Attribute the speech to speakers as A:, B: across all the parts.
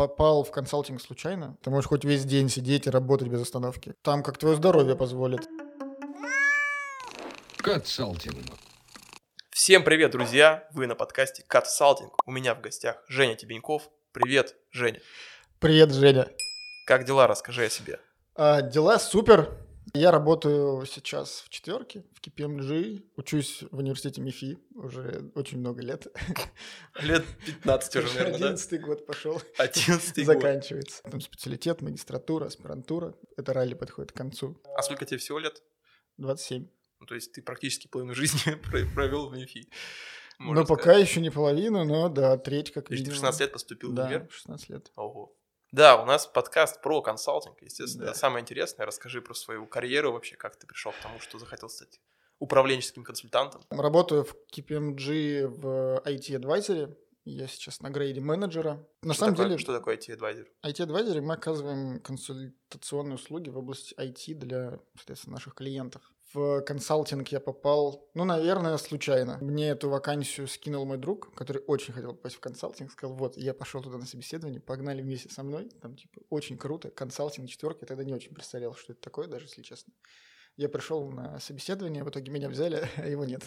A: попал в консалтинг случайно. Ты можешь хоть весь день сидеть и работать без остановки. Там как твое здоровье позволит.
B: Консалтинг.
C: Всем привет, друзья! Вы на подкасте Consulting. У меня в гостях Женя Тебеньков. Привет, Женя.
A: Привет, Женя.
C: Как дела? Расскажи о себе.
A: А, дела супер. Я работаю сейчас в четверке, в KPMG, учусь в университете МИФИ уже очень много лет.
C: Лет 15 уже, наверное, да?
A: 11 год пошел.
C: 11 год.
A: Заканчивается. Там специалитет, магистратура, аспирантура. Это ралли подходит к концу.
C: А сколько тебе всего лет?
A: 27.
C: Ну, то есть ты практически половину жизни провел в МИФИ.
A: Ну, пока еще не половину, но да, треть как
C: То есть ты в
A: минимум.
C: 16 лет поступил в
A: Да,
C: универ?
A: 16 лет.
C: Ого. Да, у нас подкаст про консалтинг, естественно.
A: Да.
C: Это самое интересное. Расскажи про свою карьеру вообще, как ты пришел к тому, что захотел стать управленческим консультантом.
A: Работаю в KPMG в IT-адвайзере. Я сейчас на грейде менеджера. На
C: Что
A: самом
C: такое-
A: деле,
C: Что такое IT-адвайзер?
A: IT-адвайзере мы оказываем консультационные услуги в области IT для, соответственно, наших клиентов. В консалтинг я попал, ну, наверное, случайно. Мне эту вакансию скинул мой друг, который очень хотел попасть в консалтинг. Сказал, вот, я пошел туда на собеседование, погнали вместе со мной. Там, типа, очень круто. Консалтинг четверки. Я тогда не очень представлял, что это такое, даже если честно. Я пришел на собеседование, в итоге меня взяли, а его нет.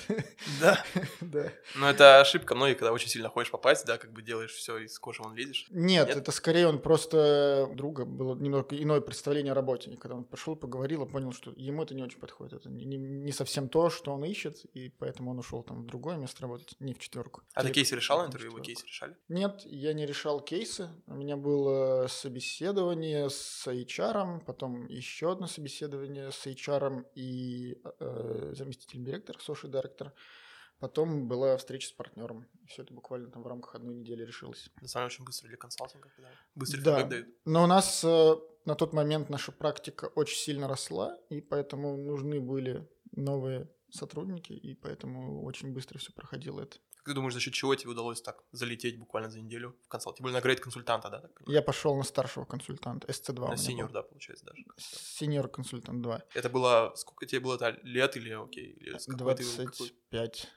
C: Да.
A: Да.
C: Ну, это ошибка многих, когда очень сильно хочешь попасть, да, как бы делаешь все из кожи вон лезешь.
A: Нет,
C: Нет?
A: это скорее он просто друга было немного иное представление о работе. И когда он пошел, поговорил, и понял, что ему это не очень подходит. Это не, не- совсем то, что он ищет, и поэтому он ушел там в другое место работать, не в четверку.
C: А ты кейсы решал интервью? Вы кейсы решали?
A: Нет, я не решал кейсы. У меня было собеседование с HR, потом еще одно собеседование с HR и э, заместителем директора, social директор. Потом была встреча с партнером. Все это буквально там в рамках одной недели решилось.
C: На самом деле очень быстро для консалтинга, когда быстрый
A: Да.
C: дают.
A: Но у нас э, на тот момент наша практика очень сильно росла, и поэтому нужны были новые сотрудники, и поэтому очень быстро все проходило это.
C: Как ты думаешь, за счет чего тебе удалось так залететь буквально за неделю в консалт? Ты был на грейд консультанта, да?
A: Я пошел на старшего консультанта, SC2. у
C: на сеньор, да, получается даже.
A: Сеньор консультант 2.
C: Это было, сколько тебе было -то, лет или окей? Или с какой ты- какой-
A: 25.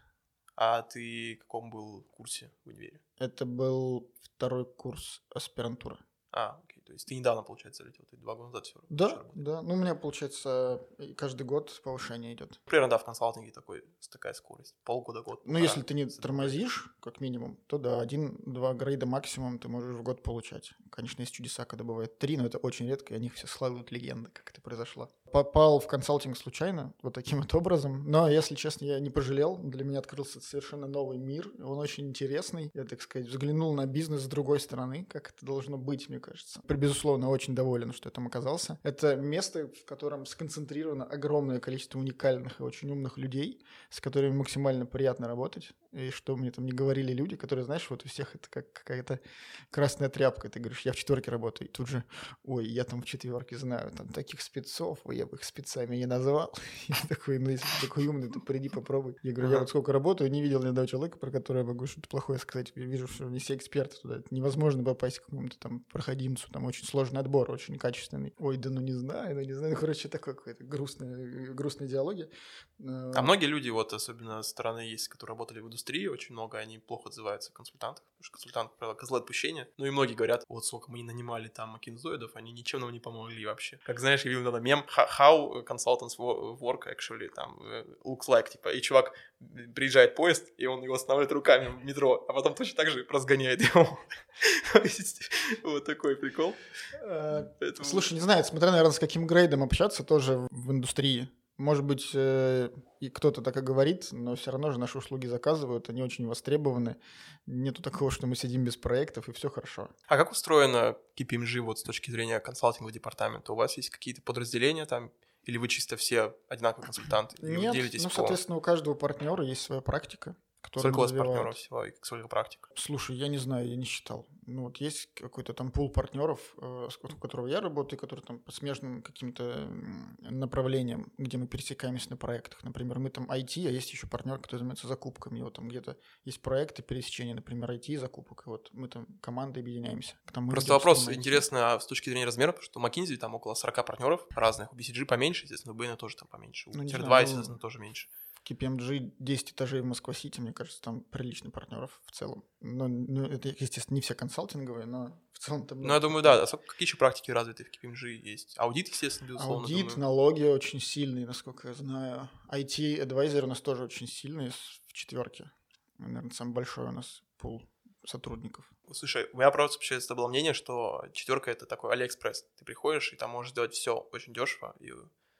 C: А ты в каком был курсе в универе?
A: Это был второй курс аспирантуры.
C: А, то есть ты недавно, получается, залетел, ты два года назад все
A: Да, да. Ну, у меня, получается, каждый год повышение идет.
C: Примерно, да, в консалтинге такой, такая скорость. Полгода, год.
A: Ну, если ты не тормозишь, как минимум, то да, один-два грейда максимум ты можешь в год получать. Конечно, есть чудеса, когда бывает три, но это очень редко, и о них все складывают легенды, как это произошло. Попал в консалтинг случайно, вот таким вот образом, но, если честно, я не пожалел. Для меня открылся совершенно новый мир, он очень интересный. Я, так сказать, взглянул на бизнес с другой стороны, как это должно быть, мне кажется. Безусловно, очень доволен, что я там оказался. Это место, в котором сконцентрировано огромное количество уникальных и очень умных людей, с которыми максимально приятно работать. И что мне там не говорили люди, которые, знаешь, вот у всех это как какая-то красная тряпка. Ты говоришь, я в четверке работаю. И тут же, ой, я там в четверке знаю, там таких спецов, ой, я бы их спецами не назвал. Я такой, ну, если ты такой умный, то приди попробуй. Я говорю, я вот сколько работаю, не видел ни одного человека, про которого я могу что-то плохое сказать. Я вижу, что не все эксперты туда. Это невозможно попасть к какому-то там проходимцу. Там очень сложный отбор, очень качественный. Ой, да ну не знаю, ну не знаю. Ну, короче, такой какой-то грустная, грустная диалоги.
C: А многие люди, вот особенно со стороны есть, которые работали в индустрии, очень много, они плохо отзываются о консультантах, потому что консультант, как правило, козлы отпущения. Ну и многие говорят, вот сколько мы не нанимали там макинзоидов, они ничем нам не помогли вообще. Как знаешь, я видел надо мем «How- consultants wo- work actually там э, looks like, типа, и чувак приезжает поезд, и он его останавливает руками в метро, а потом точно так же разгоняет его. Вот такой прикол.
A: Э, Слушай, не знаю, смотря, наверное, с каким грейдом общаться тоже в индустрии. Может быть, э, и кто-то так и говорит, но все равно же наши услуги заказывают, они очень востребованы. Нету такого, что мы сидим без проектов, и все хорошо.
C: А как устроено KPMG вот с точки зрения консалтингового департамента? У вас есть какие-то подразделения там, или вы чисто все одинаковые консультанты?
A: Нет, ну, соответствветственно, у каждого партнера есть своя практика. Которую
C: Сколько у вас партнеров всего и сколько практик?
A: Слушай, я не знаю, я не считал. Ну вот есть какой-то там пул партнеров, э, у которого я работаю, которые там по смежным каким-то направлениям, где мы пересекаемся на проектах. Например, мы там IT, а есть еще партнер, который занимается закупками. Вот там где-то есть проекты пересечения, например, IT и закупок. И вот мы там командой объединяемся. Там
C: Просто вопрос интересно а с точки зрения размера, потому что McKinsey там около 40 партнеров разных, у BCG поменьше, естественно, у Bain тоже там поменьше, у
A: Ну,
C: Tier
A: знаю,
C: 2,
A: ну-
C: естественно, тоже меньше.
A: KPMG 10 этажей в Москва-Сити, мне кажется, там приличный партнеров в целом. Но, ну, это, естественно, не все консалтинговые, но в целом там...
C: Ну, я думаю, да. А сколько, какие еще практики развитые в KPMG есть? Аудит, естественно, безусловно.
A: Аудит,
C: думаю.
A: налоги очень сильные, насколько я знаю. IT advisory у нас тоже очень сильный в четверке. Наверное, самый большой у нас пул сотрудников.
C: Слушай, у меня просто вообще было мнение, что четверка это такой Алиэкспресс. Ты приходишь, и там можешь сделать все очень дешево и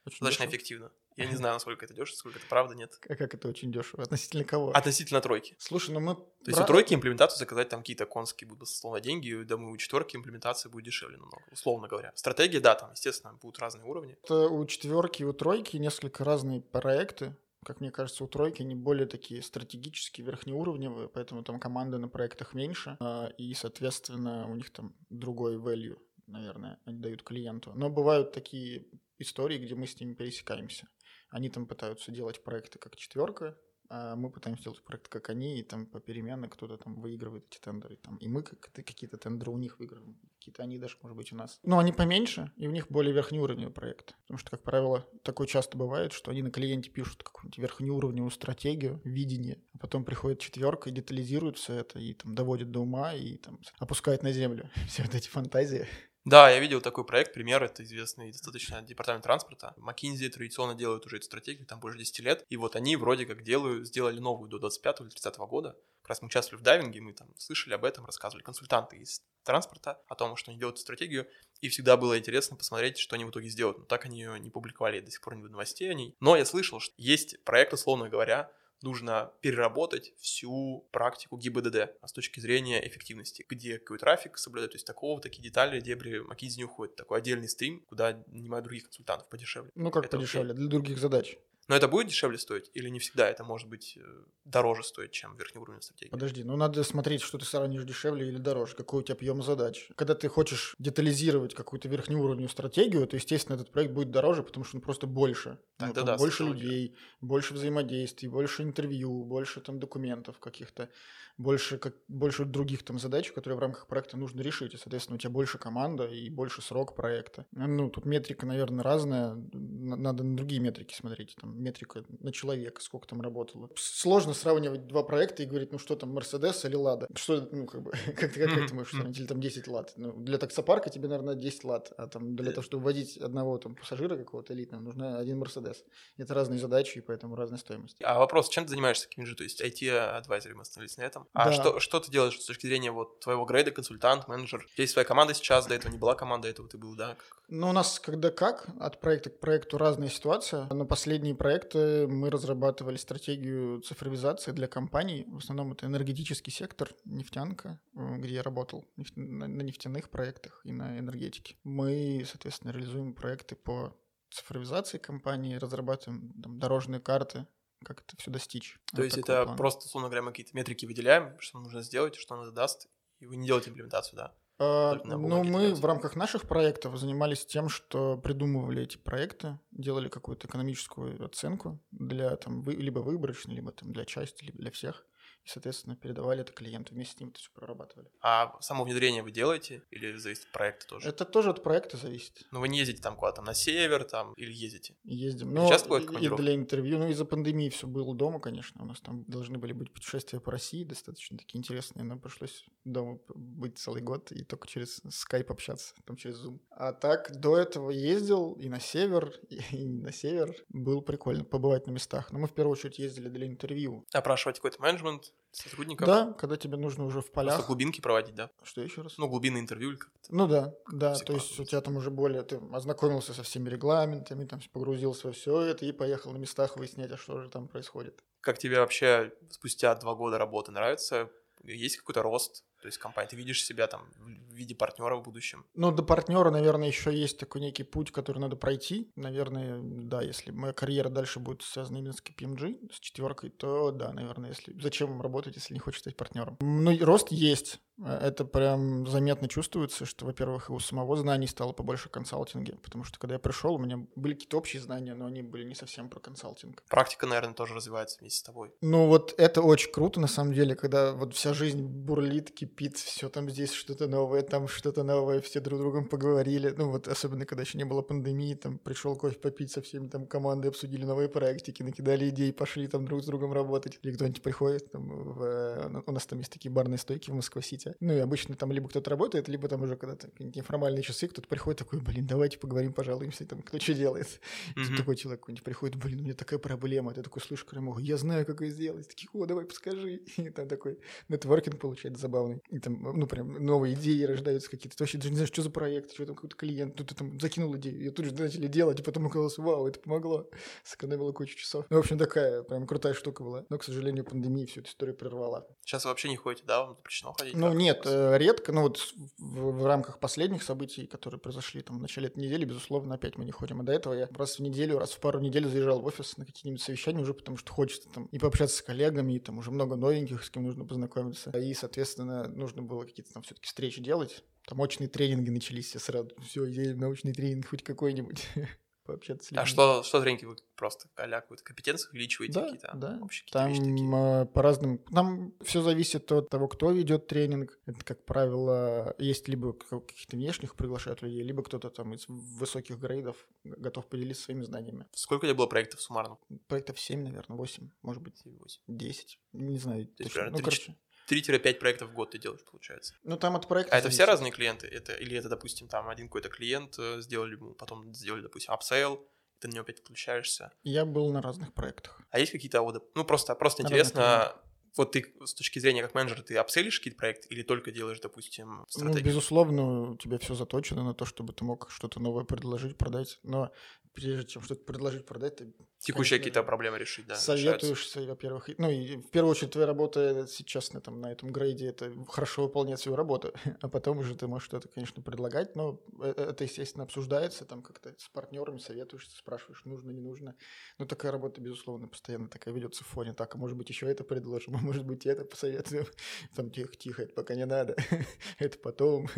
A: Очень
C: достаточно
A: дешево.
C: эффективно. Я не знаю, насколько это дешево, сколько это правда, нет.
A: А как это очень дешево? Относительно кого?
C: Относительно тройки.
A: Слушай, ну мы...
C: То есть у тройки имплементацию заказать там какие-то конские будут условно деньги, и, думаю, у четверки имплементация будет дешевле намного, условно говоря. Стратегия, да, там, естественно, будут разные уровни.
A: Это у четверки и у тройки несколько разные проекты. Как мне кажется, у тройки они более такие стратегические, верхнеуровневые, поэтому там команды на проектах меньше, а, и, соответственно, у них там другой value, наверное, они дают клиенту. Но бывают такие истории, где мы с ними пересекаемся. Они там пытаются делать проекты как четверка, а мы пытаемся делать проект как они, и там попеременно кто-то там выигрывает эти тендеры. Там, и мы как- какие-то тендеры у них выигрываем, какие-то они даже, может быть, у нас. Но они поменьше, и у них более верхнеуровневый проект. Потому что, как правило, такое часто бывает, что они на клиенте пишут какую-нибудь верхнеуровневую стратегию, видение, а потом приходит четверка и детализирует все это, и там доводит до ума, и там опускает на землю все вот эти фантазии.
C: Да, я видел такой проект, пример, это известный достаточно департамент транспорта. McKinsey традиционно делают уже эту стратегию, там больше 10 лет, и вот они вроде как делают, сделали новую до 25 или 30 года. Как раз мы участвовали в дайвинге, мы там слышали об этом, рассказывали консультанты из транспорта о том, что они делают стратегию, и всегда было интересно посмотреть, что они в итоге сделают. Но так они ее не публиковали, до сих пор не было новостей о ней. Но я слышал, что есть проект, условно говоря, нужно переработать всю практику ГИБДД а с точки зрения эффективности, где какой трафик соблюдать, то есть такого, такие детали, дебри McKinsey не уходит. Такой отдельный стрим, куда нанимают других консультантов подешевле.
A: Ну, как
C: Это
A: подешевле, для других задач.
C: Но это будет дешевле стоить или не всегда это может быть э, дороже стоить, чем верхнеуровневая стратегия?
A: Подожди, ну надо смотреть, что ты сравнишь дешевле или дороже, какой у тебя объем задач. Когда ты хочешь детализировать какую-то верхнеуровневую стратегию, то, естественно, этот проект будет дороже, потому что он просто больше. Ну, там
C: да,
A: больше людей, больше взаимодействий, больше интервью, больше там документов каких-то, больше, как, больше других там задач, которые в рамках проекта нужно решить. И, соответственно, у тебя больше команда и больше срок проекта. Ну, тут метрика, наверное, разная. Надо на другие метрики смотреть. Там метрика на человека, сколько там работало. Сложно сравнивать два проекта и говорить, ну что там, Мерседес или Лада? Что, ну, как бы, как, ты- как, ты можешь сравнить? Или там 10 лат? Ну, для таксопарка тебе, наверное, 10 лат, а там для того, чтобы водить одного там пассажира какого-то элитного, нужно один Мерседес. Это разные задачи, и поэтому разная стоимость.
C: А вопрос, чем ты занимаешься KPMG? То есть IT-адвайзер, мы остановились на этом. А
A: Да.
C: что, что ты делаешь с точки зрения вот твоего грейда, консультант, менеджер? Есть своя команда сейчас, до этого не была команда, до этого ты был, да?
A: Ну, у нас когда как, от проекта к проекту разная ситуация. На последние проекты мы разрабатывали стратегию цифровизации для компаний. В основном это энергетический сектор, нефтянка, э, где я работал на нефтяных проектах и на энергетике. Мы, соответственно, реализуем проекты по цифровизации компании, разрабатываем там, дорожные карты, как это все достичь.
C: То
A: Вот
C: есть это
A: плана.
C: просто, условно говоря, мы какие-то метрики выделяем, что нужно сделать, что она даст, и вы не делаете имплементацию, да?
A: А, Ну, мы в рамках наших проектов занимались тем, что придумывали эти проекты, делали какую-то экономическую оценку для там вы- либо выборочной, либо там для части, либо для всех. И, соответственно, передавали это клиенту, вместе с ним это все прорабатывали.
C: А само внедрение вы делаете или зависит от проекта тоже?
A: Это тоже от проекта зависит.
C: Ну, вы не ездите там куда-то на север там или ездите?
A: Ездим. Но
C: часто бывает
A: и- для интервью, ну, из-за пандемии все было дома, конечно. У нас там должны были быть путешествия по России, достаточно такие интересные, но пришлось дома быть целый год и только через скайп общаться, там через Zoom. А так, до этого ездил и на север, и, на север. Было прикольно побывать на местах. Но мы в первую очередь ездили для интервью.
C: Опрашивать какой-то менеджмент сотрудников?
A: Да, когда тебе нужно уже в
C: Просто
A: полях.
C: глубинки проводить, да?
A: Что еще раз?
C: Ну, глубинное интервью или как-то.
A: Ну да, да, то есть у тебя там уже более, ты ознакомился со всеми регламентами, там погрузился во все это и поехал на местах выяснять, а что же там происходит.
C: Как тебе вообще спустя два года работы нравится? Есть какой-то рост? То есть компания, ты видишь себя там в виде партнера в будущем?
A: Ну, до партнера, наверное, еще есть такой некий путь, который надо пройти. Наверное, да, если моя карьера дальше будет связана именно с KPMG, с четверкой, то да, наверное, если... Зачем работать, если не хочешь стать партнером? Ну, рост есть. Это прям заметно чувствуется, что, во-первых, и у самого знаний стало побольше консалтинге, потому что когда я пришел, у меня были какие-то общие знания, но они были не совсем про консалтинг.
C: Практика, наверное, тоже развивается вместе с тобой.
A: Ну вот это очень круто, на самом деле, когда вот вся жизнь бурлит, кипит, все там здесь что-то новое, там что-то новое, все друг с другом поговорили. Ну вот особенно, когда еще не было пандемии, там пришел кофе попить со всеми там командой, обсудили новые проектики, накидали идеи, пошли там друг с другом работать. Или кто-нибудь приходит, там, в... Э, у нас там есть такие барные стойки в Москва-Сити, Ну и обычно там либо кто-то работает, либо там уже когда-то неформальные часы, кто-то приходит такой, блин, давайте поговорим, пожалуемся, там, кто что делает. Mm-hmm. Такой человек какой-нибудь приходит, блин, у меня такая проблема. Ты такой слышишь Крамогу, я знаю, как ее сделать. Такие, о, давай, подскажи. И там такой нетворкинг получается забавный. И там, ну, прям новые идеи рождаются какие-то. Ты вообще даже не знаешь, что за проект, что там какой-то клиент. Тут ты там закинул идею, ее тут же начали делать, и потом оказалось, вау, это помогло. Сэкономило кучу часов. Ну, в общем, такая прям крутая штука была. Но, к сожалению, пандемия всю эту историю прервала.
C: Сейчас вы вообще не ходите, да? Вам запрещено ходить?
A: Ну, нет, э, редко. Ну, вот в, в рамках последних событий, которые произошли там в начале этой недели, безусловно, опять мы не ходим. А до этого я раз в неделю, раз в пару недель заезжал в офис на какие-нибудь совещания уже, потому что хочется там и пообщаться с коллегами, и там уже много новеньких, с кем нужно познакомиться. И, соответственно, нужно было какие-то там все-таки встречи делать. Там очные тренинги начались, я сразу, все, едем научный тренинг хоть какой-нибудь. пообщаться с
C: людьми. А что, что тренинги вы просто а какую-то компетенцию увеличиваете
A: да,
C: какие-то
A: да.
C: общие
A: Там э, по разным... Там все зависит от того, кто ведет тренинг. Это, как правило, есть либо каких-то внешних приглашают людей, либо кто-то там из высоких грейдов готов поделиться своими знаниями.
C: Сколько у тебя было проектов суммарно?
A: Проектов 7, наверное, 8, может быть, 8. 10. Не знаю.
C: То точно. Ну, короче... 3-5 проектов в год ты делаешь, получается.
A: Ну, там от проекта.
C: А это все разные клиенты? Это, или это, допустим, там один какой-то клиент э, сделали, потом сделали, допустим, upsell, ты на него опять подключаешься.
A: Я был на разных проектах.
C: А есть какие-то ну просто, просто интересно, вот ты с точки зрения как менеджера, ты upsell ишь какие-то проекты или только делаешь, допустим,
A: стратегию? Ну, безусловно, у тебя все заточено на то, чтобы ты мог что-то новое предложить, продать, но прежде чем что-то предложить, продать, ты
C: Текущие какие-то проблемы решить, да.
A: Советуешься, во-первых. Ну, и в первую очередь твоя работа сейчас на, там, на этом грейде это хорошо выполнять свою работу, а потом уже ты можешь что-то, конечно, предлагать, но э, это, естественно, обсуждается там как-то с партнерами, советуешься, спрашиваешь, нужно, не нужно. Но такая работа, безусловно, постоянно такая ведется в фоне. Так, а может быть, еще это предложим, а может быть, это посоветуем. Там тихо-тихо, это пока не надо, это потом.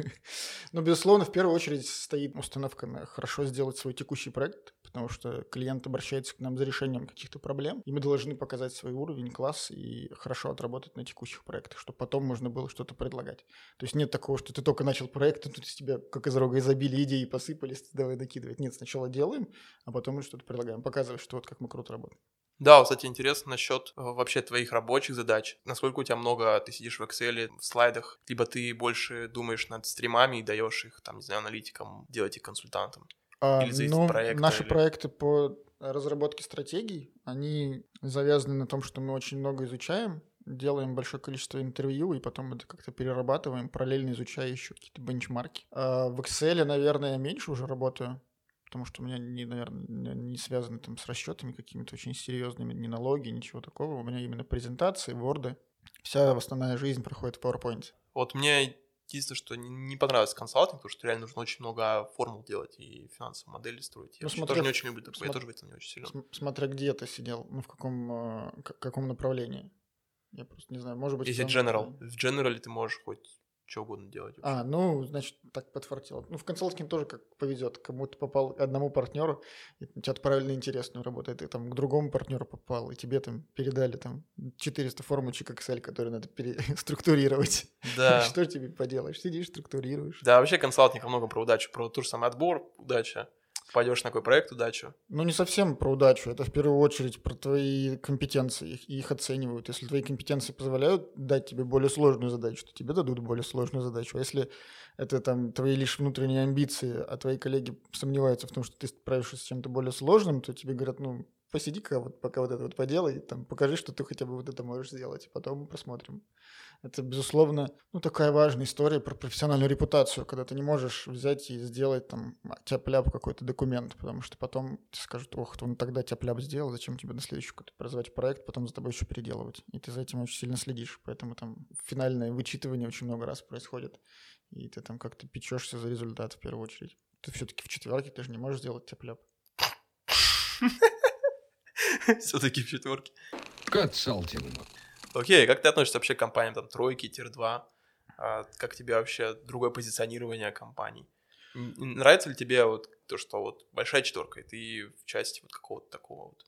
A: Но, безусловно, в первую очередь стоит установка на хорошо сделать свой текущий проект, потому что клиент обращается к нам за решением каких-то проблем, и мы должны показать свой уровень, класс и хорошо отработать на текущих проектах, чтобы потом можно было что-то предлагать. То есть нет такого, что ты только начал проект, и тут из тебя как из рога изобилия идеи посыпались, давай накидывать. Нет, сначала делаем, а потом мы что-то предлагаем, показываем, что вот как мы круто работаем.
C: Да, кстати, интересно насчет э, вообще твоих рабочих задач. Насколько у тебя много ты сидишь в Excel, в слайдах, либо ты больше думаешь над стримами и даешь их, там, не знаю, аналитикам, делать их консультантам?
A: А, ну, от проекта? Наши или... проекты по разработке стратегий, они завязаны на том, что мы очень много изучаем, делаем большое количество интервью и потом это как-то перерабатываем, параллельно изучая еще какие-то бенчмарки. А в Excel, наверное, я меньше уже работаю, потому что у меня, не, наверное, не связаны там с расчетами какими-то очень серьезными, ни налоги, ничего такого. У меня именно презентации, ворды. Вся основная жизнь проходит в PowerPoint.
C: Вот мне единственное, что не понравился консалтинг, потому что реально нужно очень много формул делать и финансовые модели строить. Я ну, смотря, тоже не очень люблю смотря, я тоже в этом не очень сильно.
A: Смотря где ты сидел, ну в каком, э, каком направлении. Я просто не знаю, может быть...
C: Если general, в general ты можешь хоть что угодно делать.
A: Вообще. А, ну, значит, так подфартило. Ну, в консалтинге тоже как повезет. Кому-то попал одному партнеру, и у тебя отправили на интересную работу, и ты там к другому партнеру попал, и тебе там передали там 400 формочек Excel, которые надо переструктурировать.
C: Да.
A: Что тебе поделаешь? Сидишь, структурируешь.
C: Да, вообще консалтинг много про удачу, про тот же самый отбор, удача пойдешь на какой проект, удачу?
A: Ну, не совсем про удачу. Это в первую очередь про твои компетенции. Их, их оценивают. Если твои компетенции позволяют дать тебе более сложную задачу, то тебе дадут более сложную задачу. А если это там твои лишь внутренние амбиции, а твои коллеги сомневаются в том, что ты справишься с чем-то более сложным, то тебе говорят, ну, посиди-ка вот пока вот это вот поделай, там, покажи, что ты хотя бы вот это можешь сделать, потом посмотрим. Это, безусловно, ну, такая важная история про профессиональную репутацию, когда ты не можешь взять и сделать там тяп-ляп какой-то документ, потому что потом скажут, ох, он тогда тяп-ляп сделал, зачем тебе на следующий какой-то производить проект, потом за тобой еще переделывать. И ты за этим очень сильно следишь, поэтому там финальное вычитывание очень много раз происходит, и ты там как-то печешься за результат в первую очередь. Ты все-таки в четверке, ты же не можешь сделать тяп-ляп.
C: Все-таки в четверке.
B: Консалтинг.
C: Окей, как ты относишься вообще к компаниям там тройки, тир-2? А как тебе вообще другое позиционирование компаний? Нравится ли тебе вот то, что вот большая четверка, и ты в части вот какого-то такого вот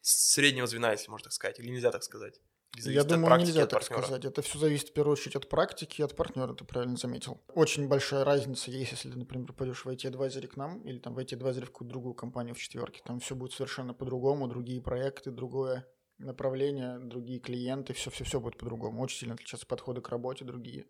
C: среднего звена, если можно так сказать, или нельзя так сказать?
A: Я думаю, практики, нельзя так сказать. Это все зависит в первую очередь от практики и от партнера, ты правильно заметил. Очень большая разница есть, если например, пойдешь в IT-адвайзере к нам или там в IT-адвайзере в какую-то другую компанию в четверке. Там все будет совершенно по-другому, другие проекты, другое направление, другие клиенты, все-все-все будет по-другому. Очень сильно отличаются подходы к работе другие.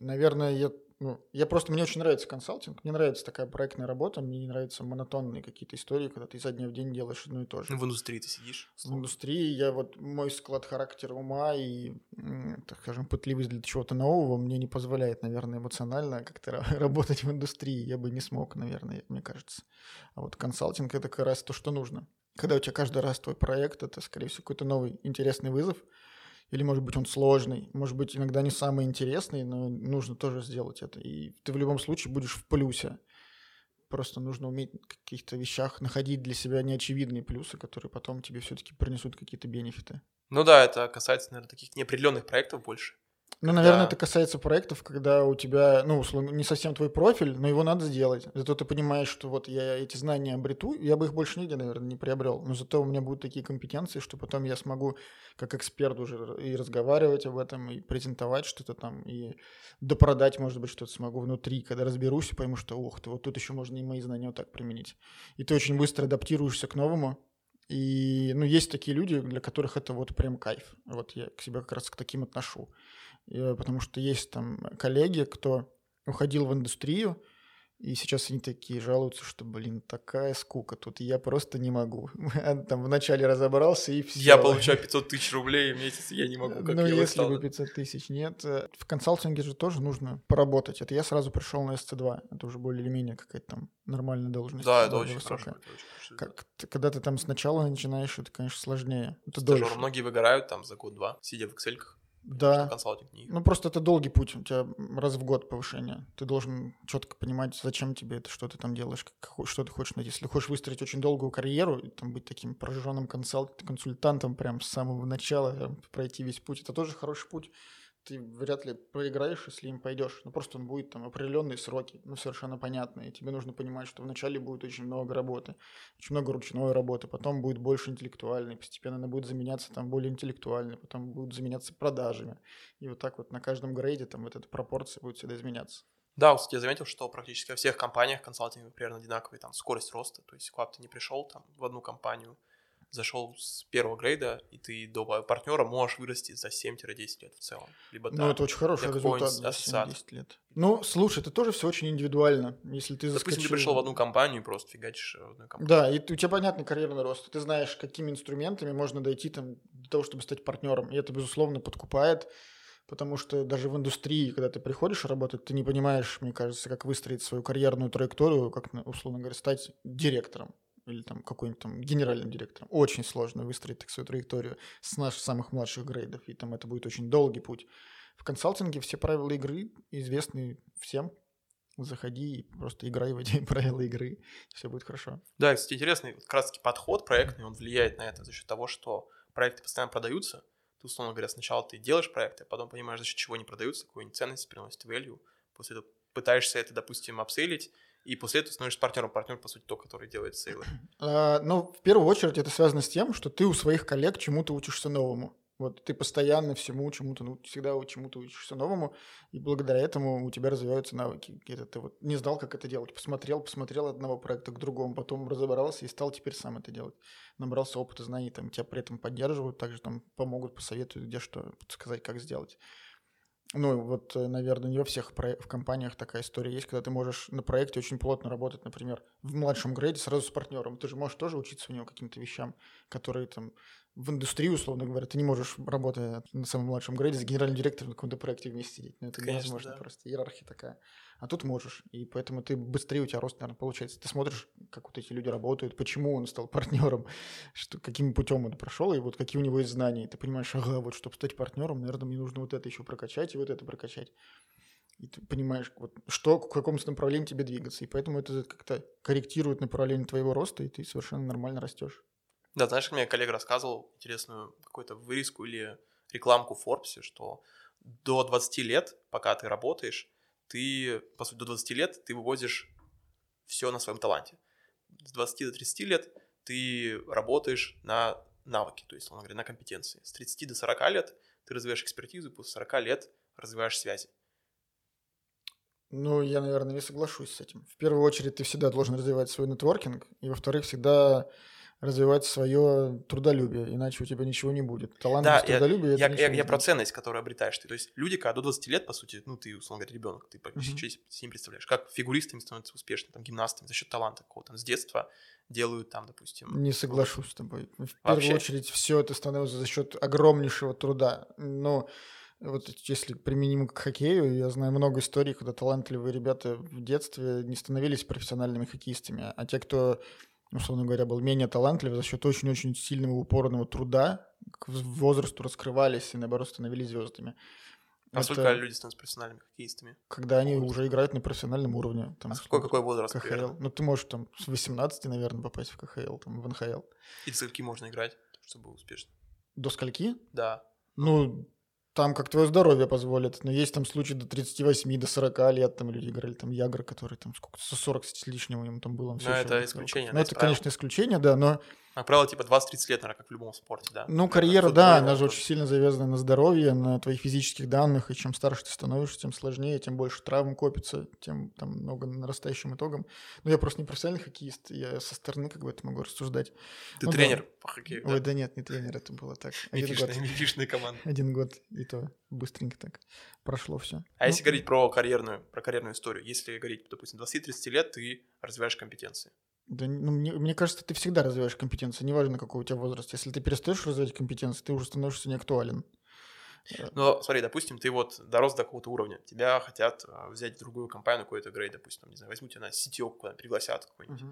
A: Наверное, я, ну, я просто, мне очень нравится консалтинг, мне нравится такая проектная работа, мне не нравятся монотонные какие-то истории, когда ты изо дня в день делаешь одно и то же.
C: Ну, в индустрии ты сидишь?
A: В индустрии я вот, мой склад характера ума и, так скажем, пытливость для чего-то нового мне не позволяет, наверное, эмоционально как-то работать в индустрии. Я бы не смог, наверное, мне кажется. А вот консалтинг — это как раз то, что нужно. Когда у тебя каждый раз твой проект — это, скорее всего, какой-то новый интересный вызов — или, может быть, он сложный, может быть, иногда не самый интересный, но нужно тоже сделать это. И ты в любом случае будешь в плюсе. Просто нужно уметь в каких-то вещах находить для себя неочевидные плюсы, которые потом тебе все-таки принесут какие-то бенефиты.
C: Ну да, это касается, наверное, таких неопределенных проектов больше.
A: Ну, наверное, это касается проектов, когда у тебя, ну, условно, не совсем твой профиль, но его надо сделать. Зато ты понимаешь, что вот я эти знания обрету, я бы их больше нигде, наверное, не приобрел. Но зато у меня будут такие компетенции, что потом я смогу как эксперт уже и разговаривать об этом, и презентовать что-то там, и допродать, может быть, что-то смогу внутри, когда разберусь и пойму, что, ух ты, вот тут еще можно и мои знания вот так применить. И ты очень быстро адаптируешься к новому, и, ну, есть такие люди, для которых это вот прям кайф. Вот я к себе как раз к таким отношу. Э, потому что есть там коллеги, кто уходил в индустрию, и сейчас они такие жалуются, что, блин, такая скука тут, я просто не могу. Там вначале разобрался и все.
C: Я получаю 500 тысяч рублей в месяц, я не могу, как
A: Ну, если бы 500 тысяч, нет. Э, в консалтинге же тоже нужно поработать. Это я сразу пришел на SC2, это уже более или менее какая-то там нормальная должность.
C: Да, это очень высокая. хорошо.
A: Это очень как, когда ты там сначала начинаешь, это, конечно, сложнее. Это
C: Стажер, дольше. Многие выгорают там за год-два, сидя в Excel.
A: Да. Консалтинг не... Ну, просто это долгий путь. У тебя раз в год повышение. Ты должен четко понимать, зачем тебе это, что ты там делаешь, как, что ты хочешь найти. Если хочешь выстроить очень долгую карьеру, там, быть таким прожженным консалт, консультантом прям с самого начала, пройти весь путь, это тоже хороший путь ты вряд ли проиграешь, если им пойдешь. Ну, просто он будет там определенные сроки, ну, совершенно понятно. И тебе нужно понимать, что вначале будет очень много работы, очень много ручной работы, потом будет больше интеллектуальной, постепенно она будет заменяться там более интеллектуальной, потом будет заменяться продажами. И вот так вот на каждом грейде там вот эта пропорция будет всегда изменяться.
C: Да, кстати, я заметил, что практически во всех компаниях консалтинг примерно одинаковый, там, скорость роста, то есть куда ты не пришел там в одну компанию, зашел с первого грейда, и ты до партнера можешь вырасти за 7-10 лет в целом.
A: Либо, ну, это очень хороший результат за 7-10 лет. Ну, слушай, это тоже все очень индивидуально. Если ты
C: заскочил... Допустим, ты пришел в одну компанию просто фигачишь в одну компанию.
A: Да, и у тебя понятный карьерный рост. Ты знаешь, какими инструментами можно дойти там, для того, чтобы стать партнером. И это, безусловно, подкупает. Потому что даже в индустрии, когда ты приходишь работать, ты не понимаешь, мне кажется, как выстроить свою карьерную траекторию, как, условно говоря, стать директором или там какой-нибудь там генеральным директором. Очень сложно выстроить так свою траекторию с наших самых младших грейдов, и там это будет очень долгий путь. В консалтинге все правила игры известны всем. Заходи и просто играй в эти правила игры, все будет хорошо.
C: Да, кстати, интересный как раз подход проектный, он влияет на это за счет того, что проекты постоянно продаются. Ты, условно говоря, сначала ты делаешь проекты, а потом понимаешь, за счет чего они продаются, какую они ценность приносят, value. После этого пытаешься это, допустим, апсейлить, и после этого становишься партнером. Партнер, по сути, тот, который делает сейлы.
A: А, ну, в первую очередь это связано с тем, что ты у своих коллег чему-то учишься новому. Вот ты постоянно всему чему-то, ну, всегда чему-то учишься новому, и благодаря этому у тебя развиваются навыки. Где-то ты вот не знал, как это делать. Посмотрел, посмотрел от одного проекта к другому, потом разобрался и стал теперь сам это делать. Набрался опыта, знаний, там тебя при этом поддерживают, также там помогут, посоветуют, где что сказать, как сделать. Ну, вот, э, наверное, не во всех в компаниях такая история есть, когда ты можешь на проекте очень плотно работать, например, в младшем грейде сразу с партнером. Ты же можешь тоже учиться у него каким-то вещам, которые там в индустрии, условно говоря, ты не можешь, работая на самом младшем грейде, с генеральным директором на каком-то проекте вместе сидеть. Ну, это Конечно, невозможно да. просто. Иерархия такая. А тут можешь. И поэтому ты быстрее у тебя рост, наверное, получается. Ты смотришь, как вот эти люди работают, почему он стал партнером, что, каким путем он прошел, и вот какие у него есть знания. И ты понимаешь, ага, вот чтобы стать партнером, наверное, мне нужно вот это еще прокачать и вот это прокачать. И ты понимаешь, вот, что, в каком направлении тебе двигаться. И поэтому это как-то корректирует направление твоего роста, и ты совершенно нормально растешь.
C: Да, знаешь, мне коллега рассказывал интересную какую-то вырезку или рекламку в Forbes, что до 20 лет, пока ты работаешь, ты, по сути, до 20 лет ты вывозишь все на своем таланте. С 20 до 30 лет ты работаешь на навыки, то есть, он говоря, на компетенции. С 30 до 40 лет ты развиваешь экспертизу, после 40 лет развиваешь связи.
A: Ну, я, наверное, не соглашусь с этим. В первую очередь, ты всегда должен развивать свой нетворкинг, и, во-вторых, всегда развивать свое трудолюбие, иначе у тебя ничего не будет. Талант
C: да,
A: без трудолюбия
C: я,
A: это
C: я, я, я про ценность, которую обретаешь ты. То есть люди, когда до 20 лет, по сути, ну, ты, условно говоря, ребенок, ты
A: Мгм.
C: почти себе представляешь, как фигуристами становятся успешными, там, гимнастами за счет таланта какого-то, с детства делают там, допустим,
A: Не соглашусь с тобой. В
C: Вообще?
A: первую очередь, все это становится за счет огромнейшего труда. Но вот если применим к хоккею, я знаю много историй, когда талантливые ребята в детстве не становились профессиональными хоккеистами, а те, кто, условно говоря, был менее талантлив, за счет очень-очень сильного упорного труда к возрасту раскрывались и, наоборот, становились звездами.
C: А сколько люди становятся профессиональными хоккеистами?
A: когда они уже играют на профессиональном уровне. Там,
C: А какой, какой возраст
A: КХЛ.
C: примерно?
A: Ну, ты можешь там с 18, наверное, попасть в КХЛ, там, в НХЛ.
C: И до скольки можно играть, чтобы был успешно?
A: До скольки?
C: Да.
A: Ну, там как твое здоровье позволит. Но есть там случаи до 38, до 40 лет. Там люди играли, там Ягр, который там сколько, со 40 с лишним у него там было.
C: Но это исключение,
A: Ну, это, конечно, исключение, да, но
C: Как правило, типа 20-30 лет, наверное, как в любом спорте, да.
A: Ну, карьера, да, она же очень сильно завязана на здоровье, на твоих физических данных, и чем старше ты становишься, тем сложнее, тем больше травм копится, тем там много нарастающим итогом. Но я просто не профессиональный хоккеист, я со стороны как бы это могу рассуждать.
C: Ты
A: Ну да.
C: тренер по хоккею,
A: Ой,
C: да?
A: да нет, не тренер, это было так. Один год.
C: Команда.
A: Один год, и то быстренько так прошло Ну, все.
C: А если говорить про карьерную, про карьерную историю, если говорить, допустим, 20-30 лет, ты развиваешь компетенции.
A: Да, ну, мне, мне кажется, ты всегда развиваешь компетенции, неважно, какой у тебя возраст. Если ты перестаешь развивать компетенции, ты уже становишься неактуален.
C: Но смотри, допустим, ты вот дорос до какого-то уровня, тебя хотят а, взять в другую компанию, какой-то грейд, допустим, там, не знаю, возьмут тебя на CTO куда пригласят какой-нибудь,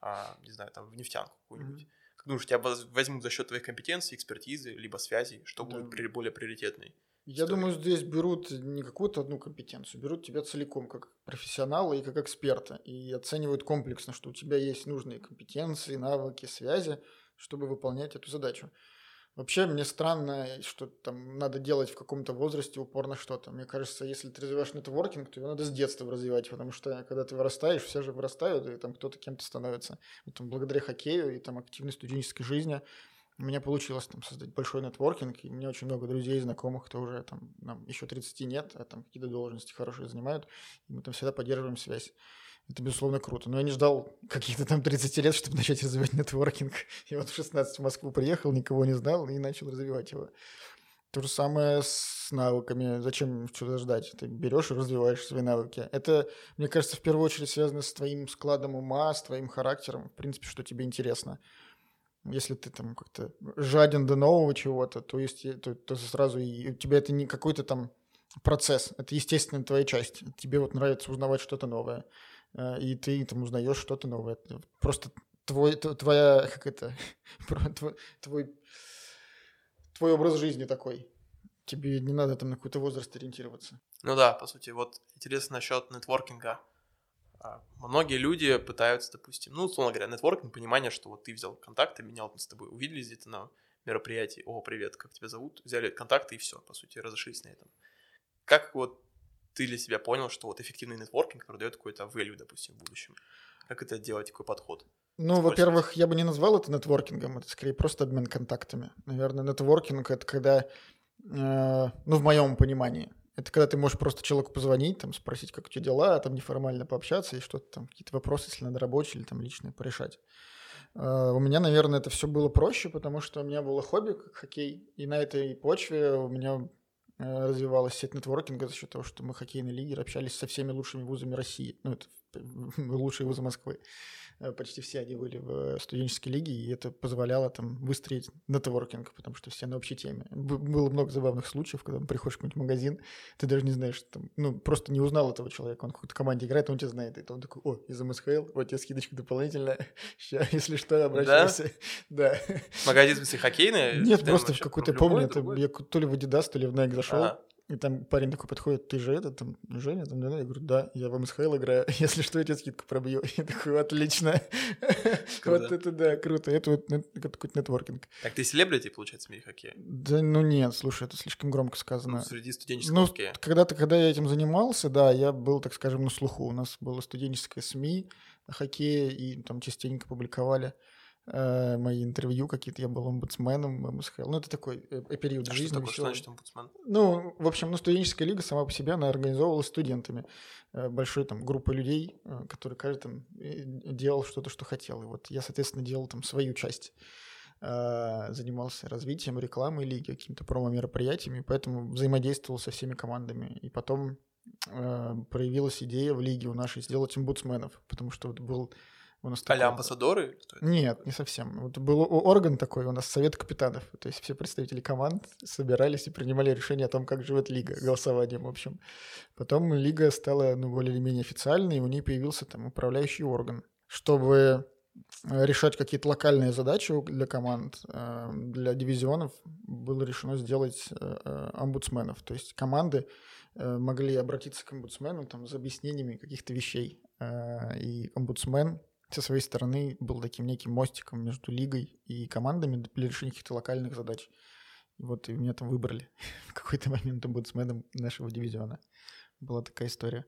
C: а, не знаю, там, в нефтянку какую-нибудь.
A: Мгм.
C: Как думаешь, тебя воз- возьмут за счет твоих компетенций, экспертизы, либо связей, что
A: Да.
C: будет более приоритетной?
A: Я думаю, здесь берут не какую-то одну компетенцию, берут тебя целиком как профессионала и как эксперта и оценивают комплексно, что у тебя есть нужные компетенции, навыки, связи, чтобы выполнять эту задачу. Вообще, мне странно, что там надо делать в каком-то возрасте упор на что-то. Мне кажется, если ты развиваешь нетворкинг, то его надо с детства развивать, потому что когда ты вырастаешь, все же вырастают, и там кто-то кем-то становится. Вот там, благодаря хоккею и там активной студенческой жизни у меня получилось там создать большой нетворкинг, и у меня очень много друзей, знакомых, кто уже там, нам еще 30 нет, а там какие-то должности хорошие занимают, и мы там всегда поддерживаем связь. Это, безусловно, круто. Но я не ждал каких-то там 30 лет, чтобы начать развивать нетворкинг. Я вот в 16 в Москву приехал, никого не знал и начал развивать его. То же самое с навыками. Зачем что-то ждать? Ты берешь и развиваешь свои навыки. Это, мне кажется, в первую очередь связано с твоим складом ума, с твоим характером, в принципе, что тебе интересно. Если ты там как-то жаден до нового чего-то, то, есть, то, то сразу и у тебя это не какой-то там процесс, это естественная твоя часть. Тебе вот нравится узнавать что-то новое, э, и ты там узнаешь что-то новое. Просто твой, твоя, как это, твой, твой образ жизни такой. Тебе не надо там на какой-то возраст ориентироваться.
C: Ну да, по сути, вот интересно насчет нетворкинга. А, Многие люди пытаются, допустим, ну, условно говоря, нетворкинг, понимание, что вот ты взял контакты, менял мы с тобой, увиделись где-то на мероприятии, о, привет, как тебя зовут, взяли контакты и все, по сути, разошлись на этом. Как вот ты для себя понял, что вот эффективный нетворкинг, который дает какой-то value, допустим, в будущем? Как это делать, какой подход?
A: Ну, во-первых, я бы не назвал это нетворкингом, это скорее просто обмен контактами. Наверное, нетворкинг — это когда, э, ну, в моем понимании, это когда ты можешь просто человеку позвонить, там, спросить, как у тебя дела, там, неформально пообщаться и что-то там, какие-то вопросы, если надо рабочие или там личные, порешать. Э, У меня, наверное, это все было проще, потому что у меня было хобби, как хоккей, и на этой почве у меня э, развивалась сеть нетворкинга за счет того, что мы хоккейный лидер общались со всеми лучшими вузами России, ну, это лучшие вузы Москвы. Э, Почти все они были в э, студенческой лиге, и это позволяло там выстроить нетворкинг, потому что все на общей теме. Было много забавных случаев, когда приходишь в какой-нибудь магазин, ты даже не знаешь, там, ну, просто не узнал этого человека, он в какой-то команде играет, он тебя знает, и он такой, о, из МСХЛ, вот тебе скидочка дополнительная, Ща, если что, обращайся. Да?
C: Магазин, в смысле, хоккейный?
A: Нет, просто в какой-то, помню, это я то ли в Adidas, то ли в Nike зашел, И там парень такой подходит, ты же это, там, Женя, там, да? Я говорю, да, я в МСХЛ играю, если что, я тебе скидку пробью. Я такой, отлично. Вот это да, круто. Это вот какой-то нетворкинг.
C: Так ты селебрити, получается, в мире хоккея?
A: Да, ну нет, слушай, это слишком громко сказано.
C: Ну, среди студенческого
A: Ну,
C: хоккея.
A: когда-то, когда я этим занимался, да, я был, так скажем, на слуху. У нас было студенческое СМИ о хоккее, и там частенько публиковали э, мои интервью какие-то. Я был омбудсменом МСХЛ. Ну, это такой э, период
C: А
A: жизни.
C: что такое? Что значит омбудсмен?
A: Ну, в общем, ну, студенческая лига сама по себе, она организовывалась студентами. Э, Большой там группой людей, э, которые каждый там э, делал что-то, что хотел. И вот я, соответственно, делал там свою часть. Э, Занимался развитием, рекламой лиги, какими-то промо-мероприятиями, поэтому взаимодействовал со всеми командами. И потом э, проявилась идея в лиге у нашей сделать омбудсменов, потому что вот был у нас
C: а амбассадоры?
A: Нет, не совсем. Вот был орган такой у нас, совет капитанов. То есть все представители команд собирались и принимали решение о том, как живет лига, голосованием, в общем. Потом лига стала ну, более или менее официальной, и у нее появился там управляющий орган. Чтобы э, решать какие-то локальные задачи для команд, э, для дивизионов было решено сделать э, омбудсменов. То есть команды могли обратиться к омбудсмену там, за объяснениями каких-то вещей. И омбудсмен со своей стороны был таким неким мостиком между лигой и командами для решения каких-то локальных задач. И вот и меня там выбрали в какой-то момент омбудсменом нашего дивизиона. Была такая история.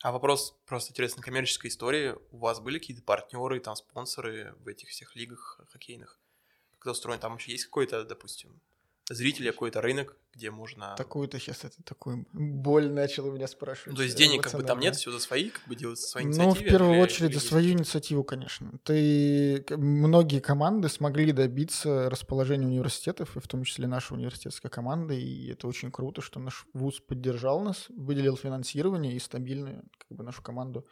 C: А вопрос просто интересно, коммерческой истории. У вас были какие-то партнеры, там, спонсоры в этих всех лигах хоккейных? Как это устроено? Там вообще есть какой-то, допустим, зритель, какой-то рынок, где можно...
A: Такую-то сейчас это такую боль начал у меня спрашивать.
C: Ну, то есть денег как бы там нет, все за свои, как бы делают за свои
A: Ну, в
C: инициативы?
A: первую
C: или-
A: очередь
C: или
A: за свою инициативу, конечно. Ты многие команды смогли добиться расположения университетов, и в том числе наша университетская команда, и это очень круто, что наш вуз поддержал нас, выделил финансирование и стабильно как бы нашу команду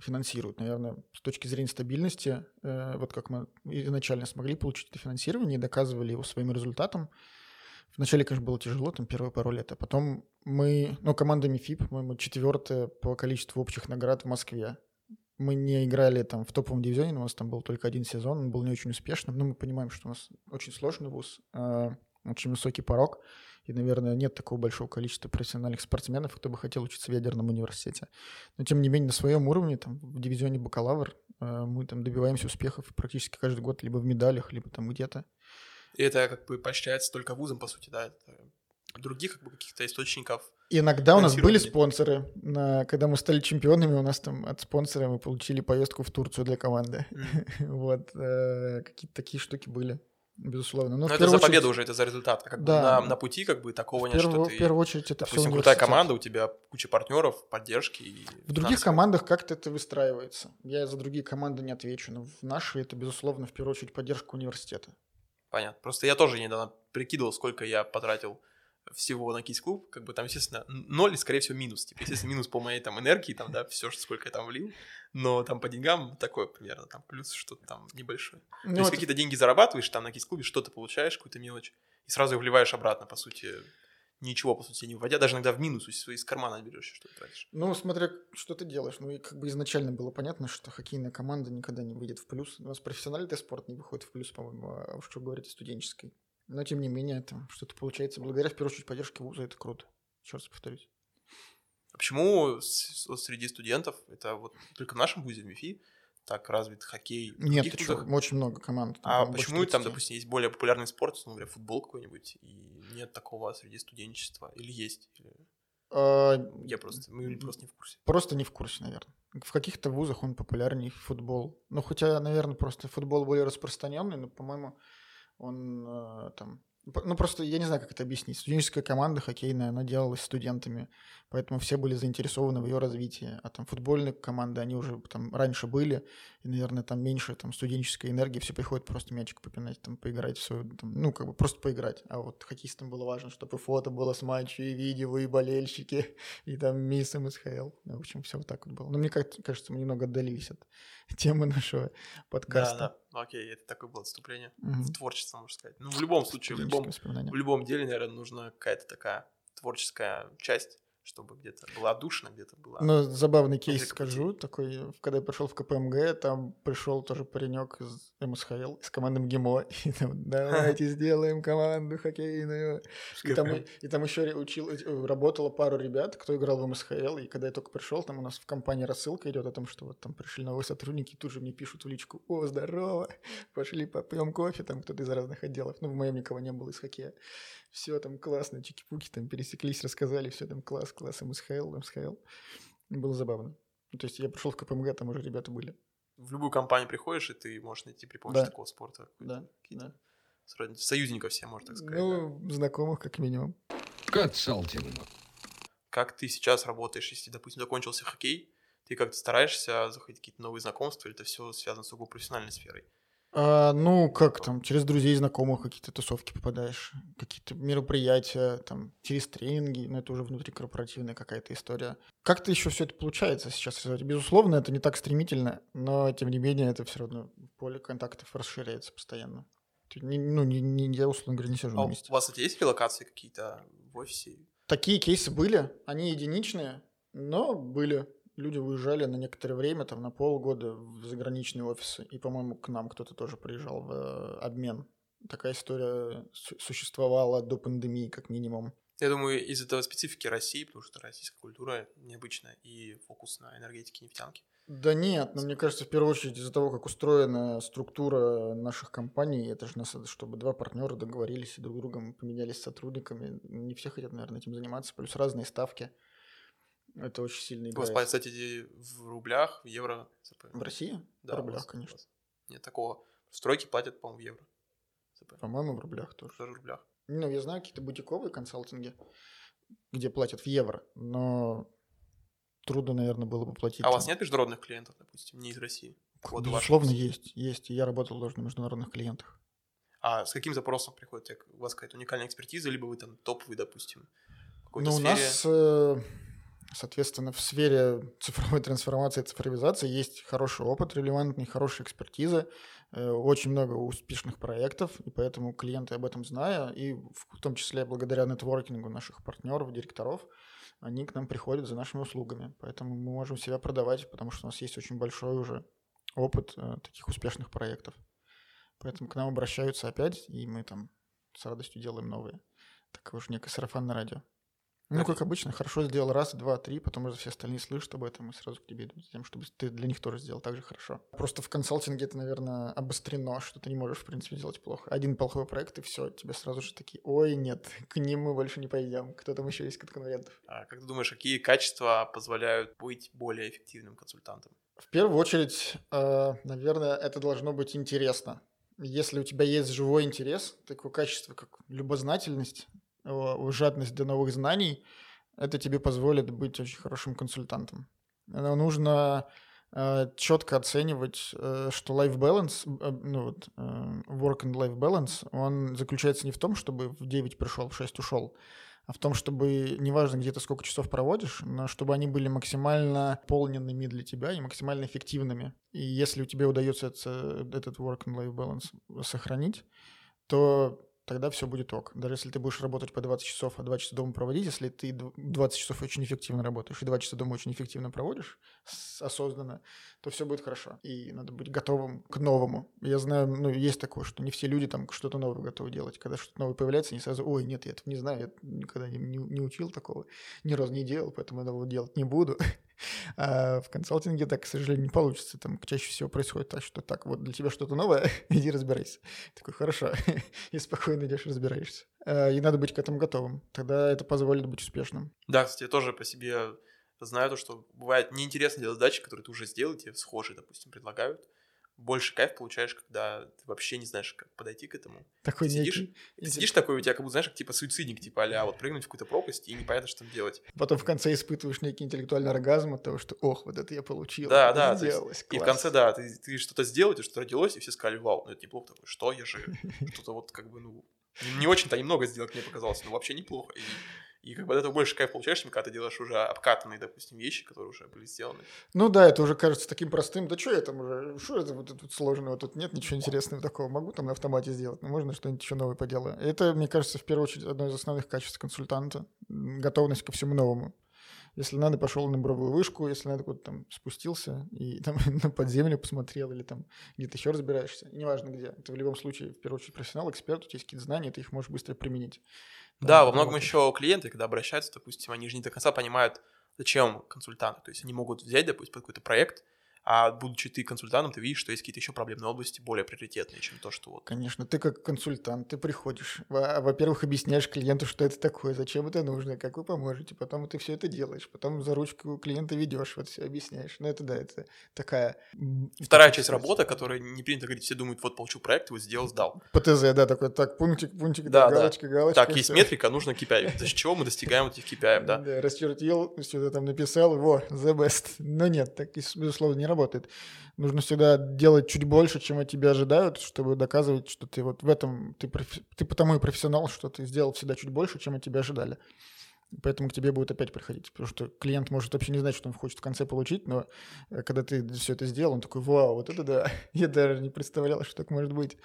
A: финансирует. Наверное, с точки зрения стабильности, э, вот как мы изначально смогли получить это финансирование доказывали его своим результатом. Вначале, конечно, было тяжело, там первые пару лет, а потом мы, ну, команда МИФИ, по-моему, четвертая по количеству общих наград в Москве. Мы не играли там в топовом дивизионе, у нас там был только один сезон, он был не очень успешным, но мы понимаем, что у нас очень сложный вуз, э, очень высокий порог, и, наверное, нет такого большого количества профессиональных спортсменов, кто бы хотел учиться в ядерном университете. Но, тем не менее, на своем уровне, там, в дивизионе бакалавр, э, мы там добиваемся успехов практически каждый год, либо в медалях, либо там где-то.
C: И это как бы поощряется только вузом, по сути, да? Это других как бы каких-то источников.
A: Иногда у нас были спонсоры. На, когда мы стали чемпионами, у нас там от спонсора мы получили поездку в Турцию для команды. Вот. э, Какие-то такие штуки были, безусловно. Но,
C: Но
A: в
C: это за победу
A: очередь-
C: уже, это за результат. А как бы
A: Да.
C: на, на пути как бы такого
A: В
C: нет, что
A: первую,
C: ты,
A: в первую очередь это все
C: допустим, крутая команда, у тебя куча партнеров, поддержки. И
A: В других командах как-то это выстраивается. Я за другие команды не отвечу, но в нашей это, безусловно, в первую очередь поддержка университета.
C: Понятно. Просто я тоже недавно прикидывал, сколько я потратил всего на кейс-клуб, как бы там, естественно, ноль скорее всего, минус. Типа, естественно, минус по моей там энергии, там, да, все, сколько я там влил, но там по деньгам такое примерно, там плюс что-то там небольшое.
A: Ну,
C: То есть какие-то деньги зарабатываешь там на кейс-клубе, что-то получаешь, какую-то мелочь, и сразу их вливаешь обратно, по сути, ничего, по сути, не вводя, даже иногда в минус из, из кармана берешь, что тратишь.
A: Ну, смотря, что ты делаешь. Ну, и как бы изначально было понятно, что хоккейная команда никогда не выйдет в плюс. У нас профессиональный спорт не выходит в плюс, по-моему, а уж что говорить о студенческой. Но, тем не менее, это что-то получается. Благодаря, в первую очередь, поддержке вуза, это круто. Еще раз повторюсь.
C: А почему среди студентов, это вот только в нашем вузе, в МИФИ, так развит хоккей?
A: Нет, ты
C: вузах?
A: очень много команд. там,
C: А
A: больше
C: почему там,
A: 30.
C: допустим, есть более популярный спорт, ну, например, футбол какой-нибудь, и нет такого среди студенчества? Или есть? Или
A: А,
C: Я просто, мы просто не в курсе.
A: Просто не в курсе, наверное. В каких-то вузах он популярнее футбол. Ну, хотя, наверное, просто футбол более распространенный, но, по-моему, он э, там... Ну, просто я не знаю, как это объяснить. Студенческая команда хоккейная, она делалась студентами, поэтому все были заинтересованы в ее развитии. А там футбольные команды, они уже там раньше были, и, наверное, там меньше там студенческой энергии, все приходят просто мячик попинать, там, поиграть в свою... там, ну, как бы просто поиграть. А вот хоккеистам было важно, чтобы и фото было с матча, и видео, и болельщики, и там мисс МСХЛ. Ну, в общем, все вот так вот было. Но мне кажется, мы немного отдалились от темы нашего
C: Да,
A: подкаста.
C: да. Ну, Окей, это такое было отступление
A: Мгм.
C: в творчество, можно сказать. Ну, в любом случае, в любом, в любом деле, наверное, нужна какая-то такая творческая часть, чтобы где-то было душно, где-то было...
A: Ну, забавный кейс скажу, такой, когда я пришел в КПМГ, там пришел тоже паренек из МСХЛ, из команды МГИМО, и там, давайте сделаем команду хоккейную. И там, и там еще учил, э, работало пару ребят, кто играл в МСХЛ, и когда я только пришел, там у нас в компании рассылка идет о том, что вот там пришли новые сотрудники, тут же мне пишут в личку, о, здорово, пошли попьем кофе, там кто-то из разных отделов, ну, в моем никого не было из хоккея все там классно, чики-пуки там пересеклись, рассказали, все там класс, класс, МСХЛ, МСХЛ. Было забавно. Ну, то есть я пришел в КПМГ, там уже ребята были.
C: В любую компанию приходишь, и ты можешь найти при помощи да. такого спорта.
A: Да, да.
C: Союзников все, можно так сказать.
A: Ну,
C: да.
A: знакомых как минимум.
B: Консалтинг.
C: Как ты сейчас работаешь, если, допустим, закончился хоккей, ты как-то стараешься заходить какие-то новые знакомства, или это все связано с сугубо профессиональной сферой?
A: А, ну, как там, через друзей, знакомых какие-то тусовки попадаешь, какие-то мероприятия, там, через тренинги, но это уже внутрикорпоративная какая-то история. Как-то еще все это получается сейчас? Безусловно, это не так стремительно, но, тем не менее, это все равно поле контактов расширяется постоянно. Ты, не, ну, не, не, я, условно говоря, не сижу а на месте.
C: У вас, есть релокации какие-то в офисе?
A: Такие кейсы были, они единичные, но были люди уезжали на некоторое время, там на полгода в заграничные офисы. И, по-моему, к нам кто-то тоже приезжал в э, обмен. Такая история существовала до пандемии, как минимум.
C: Я думаю, из этого специфики России, потому что российская культура необычная и фокус на энергетике нефтянки.
A: Да нет, но мне кажется, в первую очередь из-за того, как устроена структура наших компаний, это же надо, чтобы два партнера договорились и друг другом поменялись сотрудниками. Не все хотят, наверное, этим заниматься, плюс разные ставки. Это очень сильно играет.
C: Вас, кстати, в рублях, в евро ЦП?
A: В России?
C: Да,
A: в рублях, конечно.
C: Нет такого. Стройки платят, по-моему, в евро.
A: ЦП. По-моему, в рублях тоже.
C: Тоже в рублях.
A: Ну, я знаю какие-то бутиковые консалтинги, где платят в евро, но трудно, наверное, было бы платить.
C: А у вас нет международных клиентов, допустим, не из России?
A: Вот Безусловно, есть. Есть. Я работал тоже на международных клиентах.
C: А с каким запросом приходит? У вас какая-то уникальная экспертиза, либо вы там топовый, допустим,
A: ну, у нас э, Соответственно, в сфере цифровой трансформации и цифровизации есть хороший опыт, релевантный, хорошая экспертиза, э, очень много успешных проектов, и поэтому клиенты об этом зная, и в том числе благодаря нетворкингу наших партнеров, директоров, они к нам приходят за нашими услугами. Поэтому мы можем себя продавать, потому что у нас есть очень большой уже опыт э, таких успешных проектов. Поэтому к нам обращаются опять, и мы там с радостью делаем новые. Так уж некое сарафанное радио. Ну, как обычно, хорошо сделал раз, два, три, потом уже все остальные слышат об этом и сразу к тебе идут, тем, чтобы ты для них тоже сделал так же хорошо. Просто в консалтинге это, наверное, обострено, что ты не можешь, в принципе, делать плохо. Один плохой проект, и все, тебе сразу же такие, ой, нет, к ним мы больше не пойдем. Кто там еще есть как конкурентов?
C: А как ты думаешь, какие качества позволяют быть более эффективным консультантом?
A: В первую очередь, э, наверное, это должно быть интересно. Если у тебя есть живой интерес, такое качество, как любознательность, жадность до новых знаний, это тебе позволит быть очень хорошим консультантом. Но нужно э, четко оценивать, э, что life balance, э, ну вот, э, work and life balance, он заключается не в том, чтобы в 9 пришел, в 6 ушел, а в том, чтобы, неважно, где ты сколько часов проводишь, но чтобы они были максимально полненными для тебя и максимально эффективными. И если у тебя удается это, этот work and life balance сохранить, то тогда все будет ок. Даже если ты будешь работать по 20 часов, а 2 часа дома проводить, если ты 20 часов очень эффективно работаешь и 2 часа дома очень эффективно проводишь, осознанно, то все будет хорошо. И надо быть готовым к новому. Я знаю, ну, есть такое, что не все люди там что-то новое готовы делать. Когда что-то новое появляется, они сразу, ой, нет, я этого не знаю, я никогда не, не, не учил такого, ни разу не делал, поэтому этого делать не буду. А в консалтинге так, к сожалению, не получится. Там чаще всего происходит так, что так, вот для тебя что-то новое, иди разбирайся. Такой, хорошо, и спокойно идешь разбираешься. А, и надо быть к этому готовым. Тогда это позволит быть успешным.
C: Да, кстати, я тоже по себе знаю то, что бывает неинтересно делать задачи, которые ты уже сделал, тебе схожие, допустим, предлагают больше кайф получаешь, когда ты вообще не знаешь, как подойти к этому.
A: Такой
C: ты сидишь, некий... ты сидишь такой, у тебя как будто, знаешь, как типа суицидник, типа а вот прыгнуть в какую-то пропасть и непонятно, что там делать.
A: Потом в конце испытываешь некий интеллектуальный оргазм от того, что ох, вот это я получил.
C: Да, да. Есть, и в конце, да, ты, ты что-то сделал, ты что-то родилось, и все сказали, вау, ну это неплохо такое, что я же что-то вот как бы, ну, не очень-то немного сделал, мне показалось, но вообще неплохо. И и как бы от этого больше кайф получаешь, чем когда ты делаешь уже обкатанные, допустим, вещи, которые уже были сделаны.
A: Ну да, это уже кажется таким простым. Да что я там уже, что это вот тут сложного? Тут нет ничего интересного такого. Могу там на автомате сделать, но можно что-нибудь еще новое поделать. Это, мне кажется, в первую очередь одно из основных качеств консультанта. Готовность ко всему новому. Если надо, пошел на буровую вышку, если надо, куда-то там спустился и там на подземлю посмотрел или там где-то еще разбираешься. Неважно где. Ты в любом случае, в первую очередь, профессионал, эксперт, у тебя есть какие-то знания, ты их можешь быстро применить.
C: Да, во многом еще клиенты, когда обращаются, допустим, они же не до конца понимают, зачем консультанты. То есть они могут взять, допустим, какой-то проект, а будучи ты консультантом, ты видишь, что есть какие-то еще проблемные области более приоритетные, чем то, что вот...
A: Конечно, ты как консультант, ты приходишь, во-первых, объясняешь клиенту, что это такое, зачем это нужно, как вы поможете, потом ты все это делаешь, потом за ручку клиента ведешь, вот все объясняешь. Ну это да, это такая...
C: Вторая часть работы, которая не принято говорить, все думают, вот получил проект, его сделал, сдал.
A: ПТЗ, да, такой, так, пунктик, пунктик, да, да, галочка, галочка.
C: Так, есть все. метрика, нужно KPI. За чего мы достигаем этих KPI, да?
A: Да, расчертил, что-то там написал, во, the best. Но нет, так, безусловно, не работает. Нужно всегда делать чуть больше, чем от тебя ожидают, чтобы доказывать, что ты вот в этом, ты, профи, ты потому и профессионал, что ты сделал всегда чуть больше, чем от тебя ожидали. Поэтому к тебе будет опять приходить. Потому что клиент может вообще не знать, что он хочет в конце получить, но э, когда ты все это сделал, он такой, вау, вот это да, я даже не представлял, что так может быть.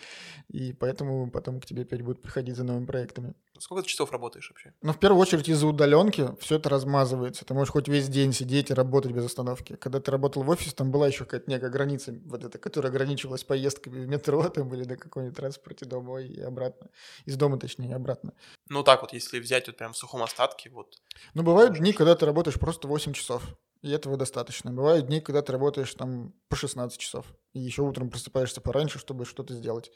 A: И поэтому потом к тебе опять будут приходить за новыми проектами.
C: Сколько ты часов работаешь вообще?
A: Ну, в первую очередь из-за удаленки все это размазывается. Ты можешь хоть весь день сидеть и работать без остановки. Когда ты работал в офисе, там была еще какая-то некая граница, вот эта, которая ограничивалась поездками в метро там, или на каком-нибудь транспорте домой и обратно. Из дома, точнее, обратно.
C: Ну, так вот, если взять вот прям в сухом остатке, вот.
A: Ну, бывают дни, когда ты работаешь просто 8 часов. И этого достаточно. Бывают дни, когда ты работаешь там по 16 часов. И еще утром просыпаешься пораньше, чтобы что-то сделать.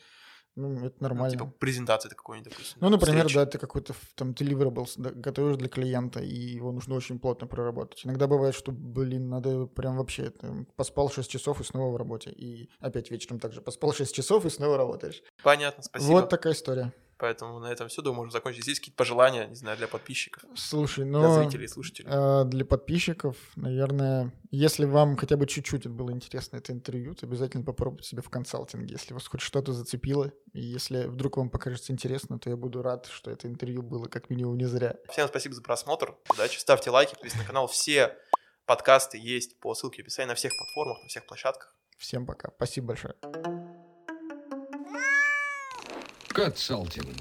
A: Ну, это нормально. Ну,
C: типа презентации какой-нибудь, допустим.
A: Ну, например, встречи. да, ты какой-то там deliverables да, готовишь для клиента, и его нужно очень плотно проработать. Иногда бывает, что, блин, надо прям вообще там, поспал 6 часов и снова в работе. И опять вечером также поспал 6 часов и снова работаешь.
C: Понятно, спасибо.
A: Вот такая история.
C: Поэтому на этом все, думаю, можем закончить. Здесь какие-то пожелания, не знаю, для подписчиков.
A: Слушай, ну...
C: Для зрителей и слушателей.
A: Э, для подписчиков, наверное, если вам хотя бы чуть-чуть было интересно это интервью, то обязательно попробуйте себя в консалтинге. Если вас хоть что-то зацепило, и если вдруг вам покажется интересно, то я буду рад, что это интервью было как минимум не зря.
C: Всем спасибо за просмотр. Удачи. Ставьте лайки, подписывайтесь на канал. Все подкасты есть по ссылке в описании на всех платформах, на всех площадках.
A: Всем пока. Спасибо большое.
B: Консалтинг.